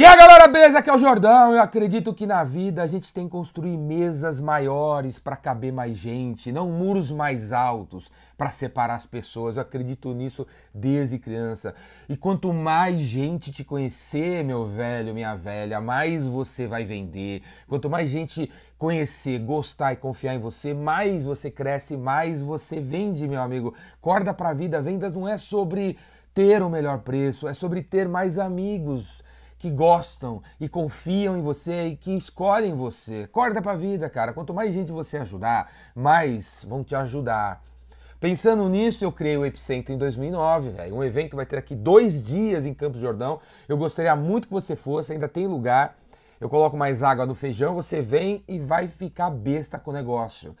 E a galera, beleza? Aqui é o Jordão. Eu acredito que na vida a gente tem que construir mesas maiores para caber mais gente, não muros mais altos para separar as pessoas. Eu acredito nisso desde criança. E quanto mais gente te conhecer, meu velho, minha velha, mais você vai vender. Quanto mais gente conhecer, gostar e confiar em você, mais você cresce, mais você vende, meu amigo. Corda pra vida, vendas não é sobre ter o melhor preço, é sobre ter mais amigos que gostam e confiam em você e que escolhem você. Corda pra vida, cara. Quanto mais gente você ajudar, mais vão te ajudar. Pensando nisso, eu criei o Epicentro em 2009, velho. Um evento vai ter aqui dois dias em Campos Jordão. Eu gostaria muito que você fosse, ainda tem lugar. Eu coloco mais água no feijão, você vem e vai ficar besta com o negócio.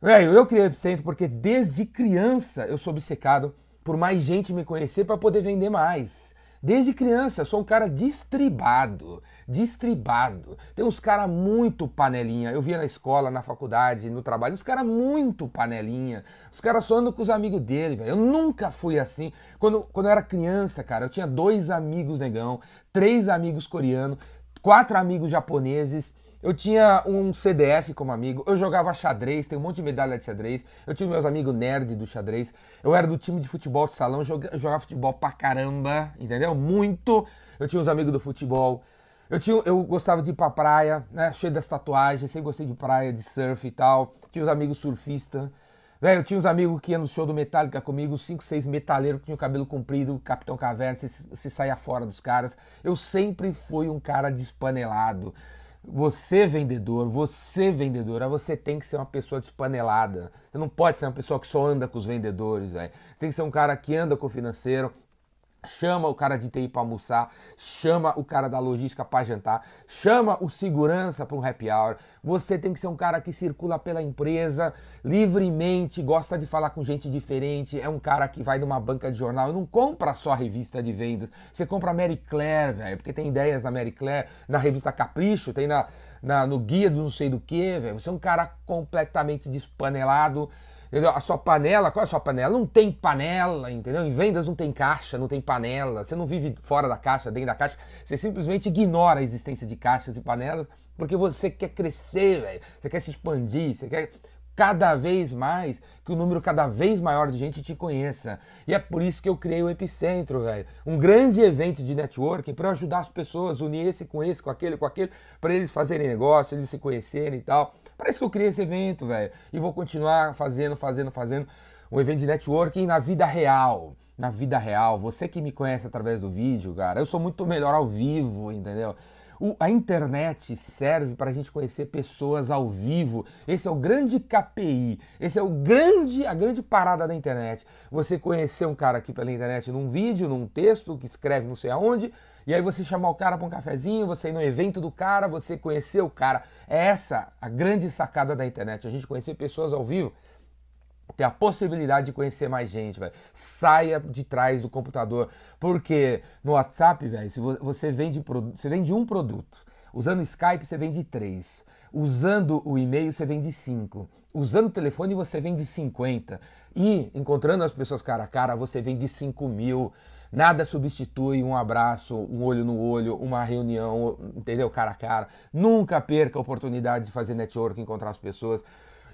Velho, eu criei o Epicentro porque desde criança eu sou obcecado por mais gente me conhecer para poder vender mais. Desde criança, eu sou um cara distribado, distribado. Tem uns caras muito panelinha. Eu via na escola, na faculdade, no trabalho, uns caras muito panelinha. Os caras só andam com os amigos dele, velho. Eu nunca fui assim. Quando, quando eu era criança, cara, eu tinha dois amigos negão, três amigos coreanos, quatro amigos japoneses. Eu tinha um CDF como amigo, eu jogava xadrez, tem um monte de medalha de xadrez. Eu tinha meus amigos nerd do xadrez. Eu era do time de futebol de salão, jogava, jogava futebol pra caramba, entendeu? Muito. Eu tinha os amigos do futebol. Eu, tinha, eu gostava de ir pra praia, né? Cheio das tatuagens, sempre gostei de praia, de surf e tal. Tinha os amigos surfistas. Velho, eu tinha uns amigos que iam no show do Metallica comigo, cinco, seis metaleiros que tinham cabelo comprido, Capitão Caverna, se, se saia fora dos caras. Eu sempre fui um cara despanelado. Você, vendedor, você, vendedora, você tem que ser uma pessoa despanelada. Você não pode ser uma pessoa que só anda com os vendedores, velho. Você tem que ser um cara que anda com o financeiro, chama o cara de TI para almoçar, chama o cara da logística para jantar, chama o segurança para um happy hour. Você tem que ser um cara que circula pela empresa livremente, gosta de falar com gente diferente, é um cara que vai numa banca de jornal e não compra só revista de vendas. Você compra a Mary Claire, velho, porque tem ideias na Mary Claire, na revista Capricho, tem na, na no guia do não sei do que, velho. Você é um cara completamente despanelado A sua panela, qual é a sua panela? Não tem panela, entendeu? Em vendas não tem caixa, não tem panela. Você não vive fora da caixa, dentro da caixa. Você simplesmente ignora a existência de caixas e panelas porque você quer crescer, velho. Você quer se expandir, você quer cada vez mais, que o um número cada vez maior de gente te conheça. E é por isso que eu criei o Epicentro, velho. Um grande evento de networking para ajudar as pessoas, unir esse com esse, com aquele, com aquele, para eles fazerem negócio, eles se conhecerem e tal. Para isso que eu criei esse evento, velho. E vou continuar fazendo, fazendo, fazendo um evento de networking na vida real. Na vida real. Você que me conhece através do vídeo, cara, eu sou muito melhor ao vivo, entendeu? O, a internet serve para a gente conhecer pessoas ao vivo. Esse é o grande KPI. Esse é o grande, a grande parada da internet. Você conhecer um cara aqui pela internet num vídeo, num texto que escreve não sei aonde, e aí você chamar o cara para um cafezinho, você ir no evento do cara, você conhecer o cara. É essa a grande sacada da internet. A gente conhecer pessoas ao vivo ter a possibilidade de conhecer mais gente, velho. Saia de trás do computador, porque no WhatsApp, velho, se você vende, você vende um produto, usando Skype você vende três, usando o e-mail você vende cinco, usando o telefone você vende 50 e encontrando as pessoas cara a cara você vende 5 mil. Nada substitui um abraço, um olho no olho, uma reunião, entendeu? Cara a cara. Nunca perca a oportunidade de fazer network, encontrar as pessoas.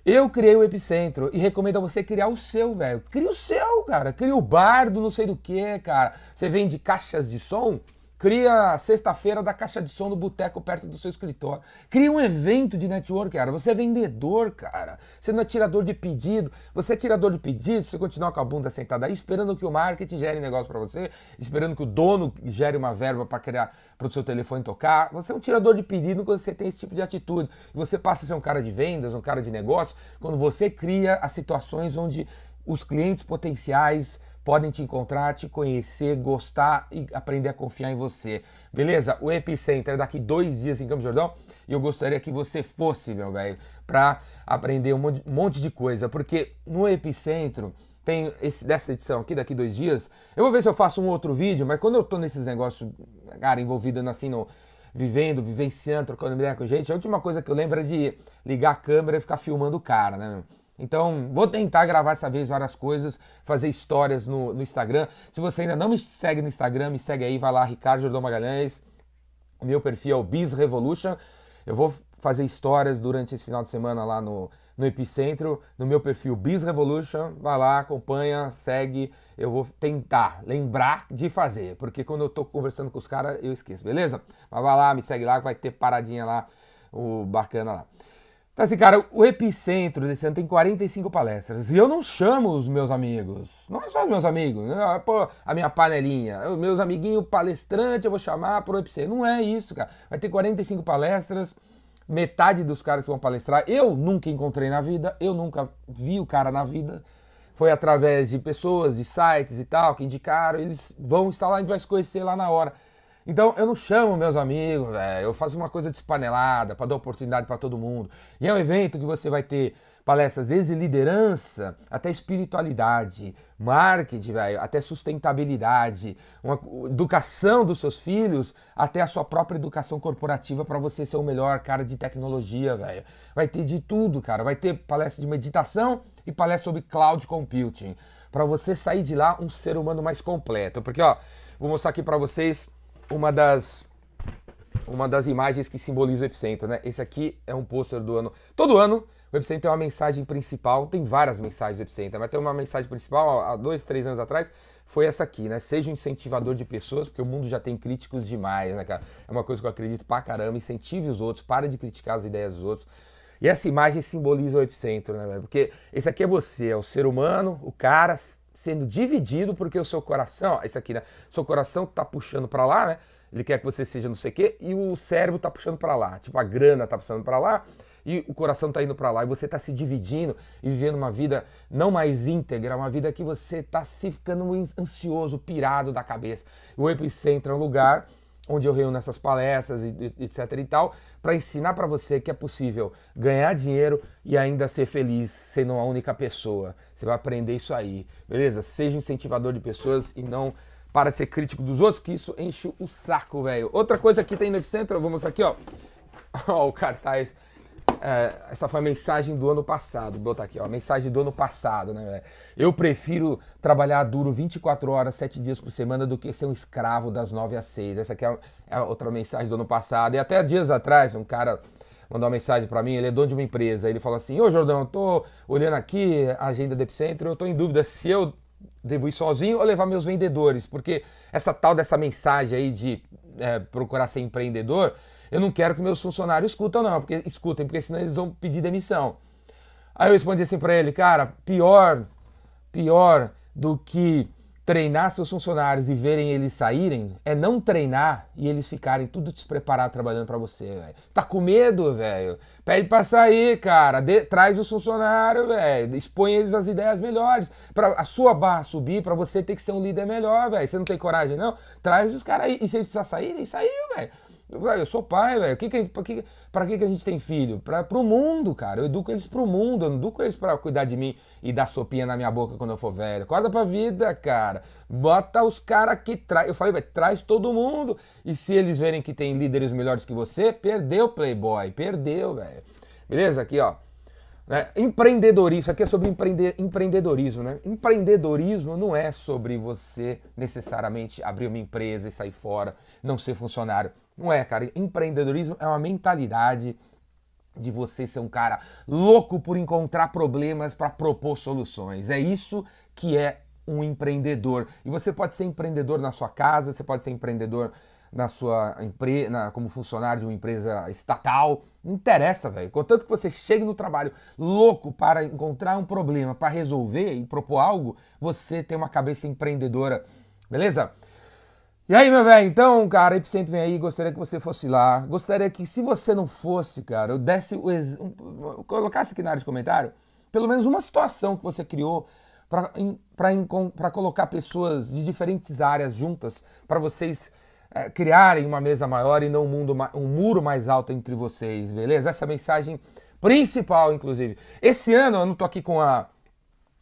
Eu criei o Epicentro e recomendo a você criar o seu, velho. Cria o seu, cara. Cria o bar do não sei do que, cara. Você vende caixas de som? Cria sexta-feira da caixa de som no boteco perto do seu escritório. Cria um evento de network, cara. Você é vendedor, cara. Você não é tirador de pedido. Você é tirador de pedido, você continua com a bunda sentada aí, esperando que o marketing gere negócio para você, esperando que o dono gere uma verba para criar para o seu telefone tocar. Você é um tirador de pedido quando você tem esse tipo de atitude. E você passa a ser um cara de vendas, um cara de negócio, quando você cria as situações onde os clientes potenciais podem te encontrar, te conhecer, gostar e aprender a confiar em você. Beleza? O Epicenter é daqui dois dias em Campos Jordão e eu gostaria que você fosse, meu velho, para aprender um monte de coisa, porque no Epicentro tem esse, dessa edição aqui, daqui dois dias. Eu vou ver se eu faço um outro vídeo, mas quando eu tô nesses negócios, cara, envolvido assim no vivendo, vivenciando, trocando ideia com gente, a última coisa que eu lembro é de ligar a câmera e ficar filmando o cara, né? Então, vou tentar gravar essa vez várias coisas, fazer histórias no, no Instagram. Se você ainda não me segue no Instagram, me segue aí, vai lá, Ricardo Jordão Magalhães. Meu perfil é o Biz Revolution. Eu vou fazer histórias durante esse final de semana lá no, no Epicentro, no meu perfil Biz Revolution. Vai lá, acompanha, segue. Eu vou tentar lembrar de fazer, porque quando eu tô conversando com os caras, eu esqueço, beleza? Mas vai lá, me segue lá, vai ter paradinha lá, o bacana lá. Então, assim, cara, o epicentro desse ano tem 45 palestras. E eu não chamo os meus amigos. Não é só os meus amigos. Né? Pô, a minha panelinha. Os meus amiguinhos palestrantes eu vou chamar pro epicentro. Não é isso, cara. Vai ter 45 palestras. Metade dos caras que vão palestrar eu nunca encontrei na vida. Eu nunca vi o cara na vida. Foi através de pessoas, de sites e tal, que indicaram. Eles vão estar lá, a gente vai se conhecer lá na hora. Então eu não chamo meus amigos, velho. Eu faço uma coisa despanelada para dar oportunidade para todo mundo. E é um evento que você vai ter palestras desde liderança até espiritualidade, marketing, velho, até sustentabilidade, uma educação dos seus filhos, até a sua própria educação corporativa para você ser o melhor cara de tecnologia, velho. Vai ter de tudo, cara. Vai ter palestra de meditação e palestra sobre cloud computing, para você sair de lá um ser humano mais completo. Porque ó, vou mostrar aqui para vocês uma das uma das imagens que simboliza o epicentro, né? Esse aqui é um pôster do ano. Todo ano o epicentro tem uma mensagem principal, tem várias mensagens do epicentro, mas tem uma mensagem principal há dois, três anos atrás foi essa aqui, né? Seja um incentivador de pessoas, porque o mundo já tem críticos demais, né, cara? É uma coisa que eu acredito pra caramba. Incentive os outros, para de criticar as ideias dos outros. E essa imagem simboliza o epicentro, né? Porque esse aqui é você, é o ser humano, o cara sendo dividido porque o seu coração, esse aqui, né? Seu coração tá puxando para lá, né? Ele quer que você seja não sei o quê e o cérebro tá puxando para lá. Tipo, a grana tá puxando para lá e o coração tá indo para lá e você tá se dividindo e vivendo uma vida não mais íntegra, uma vida que você tá se ficando ansioso, pirado da cabeça. O epicentro é um lugar onde eu reúno essas palestras, etc e tal, para ensinar para você que é possível ganhar dinheiro e ainda ser feliz sendo uma única pessoa. Você vai aprender isso aí, beleza? Seja incentivador de pessoas e não para ser crítico dos outros, que isso enche o saco, velho. Outra coisa que tem no Epicentro, vamos aqui, ó. ó o cartaz é, essa foi a mensagem do ano passado. Vou botar aqui, ó, a mensagem do ano passado, né? Eu prefiro trabalhar duro 24 horas, 7 dias por semana do que ser um escravo das 9 às 6. Essa aqui é, é outra mensagem do ano passado. E até dias atrás, um cara mandou uma mensagem para mim, ele é dono de uma empresa. Ele falou assim: Ô Jordão, eu tô olhando aqui a agenda do Epicentro, eu tô em dúvida se eu devo ir sozinho ou levar meus vendedores, porque essa tal dessa mensagem aí de é, procurar ser empreendedor eu não quero que meus funcionários escutam, não, porque escutem, porque senão eles vão pedir demissão. Aí eu respondi assim para ele, cara, pior, pior do que treinar seus funcionários e verem eles saírem é não treinar e eles ficarem tudo despreparados trabalhando para você, velho. Tá com medo, velho? Pede para sair, cara. De, traz os funcionários, velho. Expõe eles as ideias melhores. Para a sua barra subir, para você ter que ser um líder melhor, velho. Você não tem coragem, não? Traz os caras aí. E se eles precisarem sair, eles saiu, velho. Eu sou pai, velho. Que que, pra, que, pra que, que a gente tem filho? Pra, pro mundo, cara. Eu educo eles pro mundo. Eu não educo eles pra cuidar de mim e dar sopinha na minha boca quando eu for velho. Acorda pra vida, cara. Bota os caras que traz. Eu falei, velho, traz todo mundo. E se eles verem que tem líderes melhores que você, perdeu, Playboy. Perdeu, velho. Beleza? Aqui, ó. Né? Empreendedorismo, isso aqui é sobre empreendedorismo, né? Empreendedorismo não é sobre você necessariamente abrir uma empresa e sair fora, não ser funcionário. Não é, cara. Empreendedorismo é uma mentalidade de você ser um cara louco por encontrar problemas para propor soluções. É isso que é um empreendedor. E você pode ser empreendedor na sua casa, você pode ser empreendedor na sua empresa, como funcionário de uma empresa estatal. Não interessa, velho. Contanto que você chegue no trabalho louco para encontrar um problema, para resolver e propor algo, você tem uma cabeça empreendedora. Beleza? E aí, meu velho, então, cara, Epicentro vem aí, gostaria que você fosse lá. Gostaria que, se você não fosse, cara, eu desse o ex... colocasse aqui na área de comentário, pelo menos uma situação que você criou para colocar pessoas de diferentes áreas juntas, para vocês é, criarem uma mesa maior e não um, mundo, um muro mais alto entre vocês, beleza? Essa é a mensagem principal, inclusive. Esse ano, eu não tô aqui com a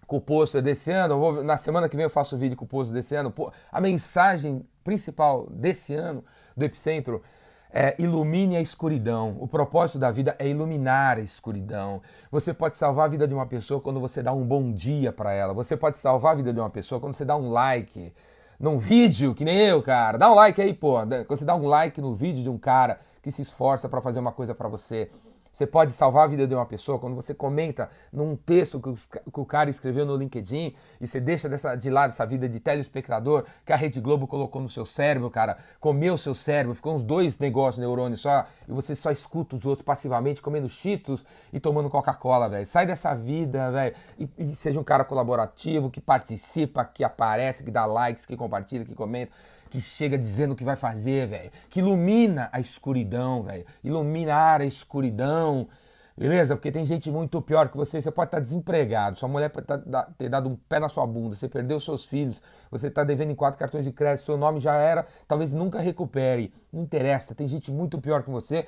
com o pôster desse ano, vou, na semana que vem eu faço vídeo com o pôster desse ano. A mensagem principal desse ano do Epicentro é ilumine a escuridão. O propósito da vida é iluminar a escuridão. Você pode salvar a vida de uma pessoa quando você dá um bom dia para ela. Você pode salvar a vida de uma pessoa quando você dá um like num vídeo, que nem eu, cara. Dá um like aí, pô. Quando você dá um like no vídeo de um cara que se esforça para fazer uma coisa para você, você pode salvar a vida de uma pessoa quando você comenta num texto que o cara escreveu no LinkedIn e você deixa dessa, de lado essa vida de telespectador que a Rede Globo colocou no seu cérebro, cara, comeu o seu cérebro, ficou uns dois negócios, neurônios só, e você só escuta os outros passivamente comendo cheetos e tomando Coca-Cola, velho. Sai dessa vida, velho, e, e seja um cara colaborativo, que participa, que aparece, que dá likes, que compartilha, que comenta que chega dizendo o que vai fazer, velho. Que ilumina a escuridão, velho. Iluminar a escuridão. Beleza? Porque tem gente muito pior que você. Você pode estar desempregado, sua mulher pode tá, ter dado um pé na sua bunda, você perdeu seus filhos, você está devendo em quatro cartões de crédito, seu nome já era, talvez nunca recupere. Não interessa, tem gente muito pior que você.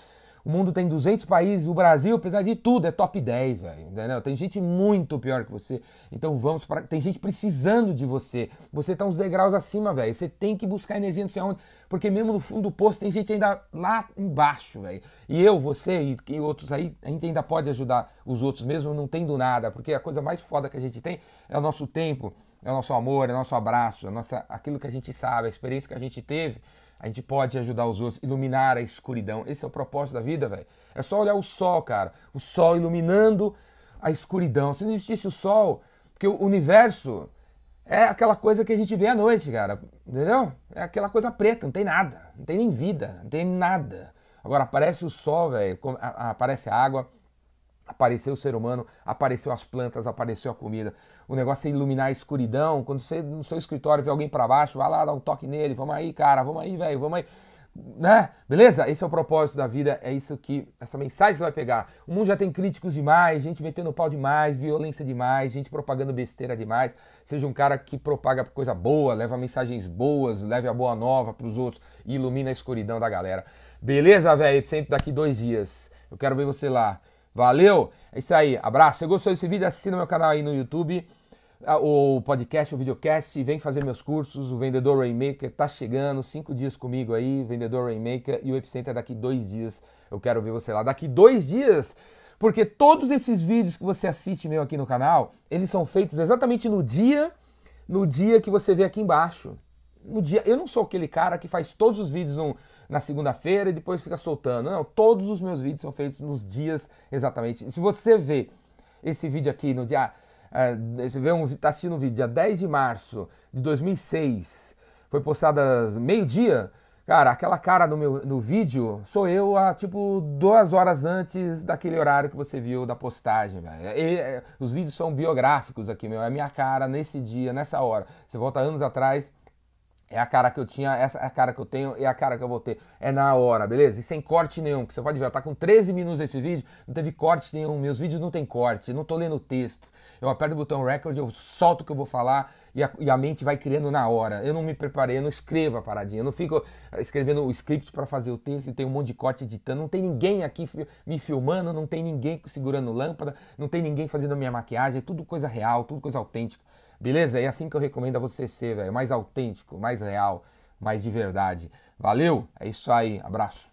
O mundo tem 200 países, o Brasil, apesar de tudo, é top 10, velho. Entendeu? Tem gente muito pior que você. Então vamos para. Tem gente precisando de você. Você tá uns degraus acima, velho. Você tem que buscar energia não sei onde. Porque mesmo no fundo do poço tem gente ainda lá embaixo, velho. E eu, você e, outros aí, a gente ainda pode ajudar os outros mesmo não tendo nada. Porque a coisa mais foda que a gente tem é o nosso tempo, é o nosso amor, é o nosso abraço, é nossa, aquilo que a gente sabe, a experiência que a gente teve a gente pode ajudar os outros, iluminar a escuridão. Esse é o propósito da vida, velho. É só olhar o sol, cara. O sol iluminando a escuridão. Se não existisse o sol, porque o universo é aquela coisa que a gente vê à noite, cara. Entendeu? É aquela coisa preta, não tem nada. Não tem nem vida, não tem nada. Agora aparece o sol, velho, aparece a água, apareceu o ser humano, apareceu as plantas, apareceu a comida. O negócio é iluminar a escuridão. Quando você no seu escritório vê alguém para baixo, vai lá, dá um toque nele, vamos aí, cara, vamos aí, velho, vamos aí. Né? Beleza? Esse é o propósito da vida, é isso que essa mensagem você vai pegar. O mundo já tem críticos demais, gente metendo pau demais, violência demais, gente propagando besteira demais. Seja um cara que propaga coisa boa, leva mensagens boas, leve a boa nova para os outros e ilumina a escuridão da galera. Beleza, velho? Sempre daqui dois dias. Eu quero ver você lá. Valeu? É isso aí. Abraço. Se gostou desse vídeo, assina meu canal aí no YouTube, o podcast, o videocast, e vem fazer meus cursos. O Vendedor Rainmaker tá chegando, cinco dias comigo aí, Vendedor Rainmaker, e o Epicenter daqui dois dias. Eu quero ver você lá. Daqui dois dias, porque todos esses vídeos que você assiste meu aqui no canal, eles são feitos exatamente no dia, no dia que você vê aqui embaixo. No dia, eu não sou aquele cara que faz todos os vídeos num na segunda-feira e depois fica soltando. Não, todos os meus vídeos são feitos nos dias exatamente. Se você vê esse vídeo aqui no dia. Uh, você vê um, tá assistindo um vídeo dia 10 de março de 2006, foi postado meio-dia. Cara, aquela cara no, meu, no vídeo sou eu a tipo duas horas antes daquele horário que você viu da postagem, velho. Os vídeos são biográficos aqui, meu. É minha cara nesse dia, nessa hora. Você volta anos atrás, é a cara que eu tinha, essa é a cara que eu tenho e é a cara que eu vou ter. É na hora, beleza? E sem corte nenhum, que você pode ver, tá com 13 minutos esse vídeo, não teve corte nenhum, meus vídeos não tem corte, não tô lendo texto. Eu aperto o botão record, eu solto o que eu vou falar e a, e a mente vai criando na hora. Eu não me preparei, eu não escrevo a paradinha, eu não fico escrevendo o script para fazer o texto e tem um monte de corte editando. Não tem ninguém aqui me filmando, não tem ninguém segurando lâmpada, não tem ninguém fazendo a minha maquiagem, é tudo coisa real, tudo coisa autêntica. Beleza? É assim que eu recomendo a você ser, velho. Mais autêntico, mais real, mais de verdade. Valeu? É isso aí. Abraço.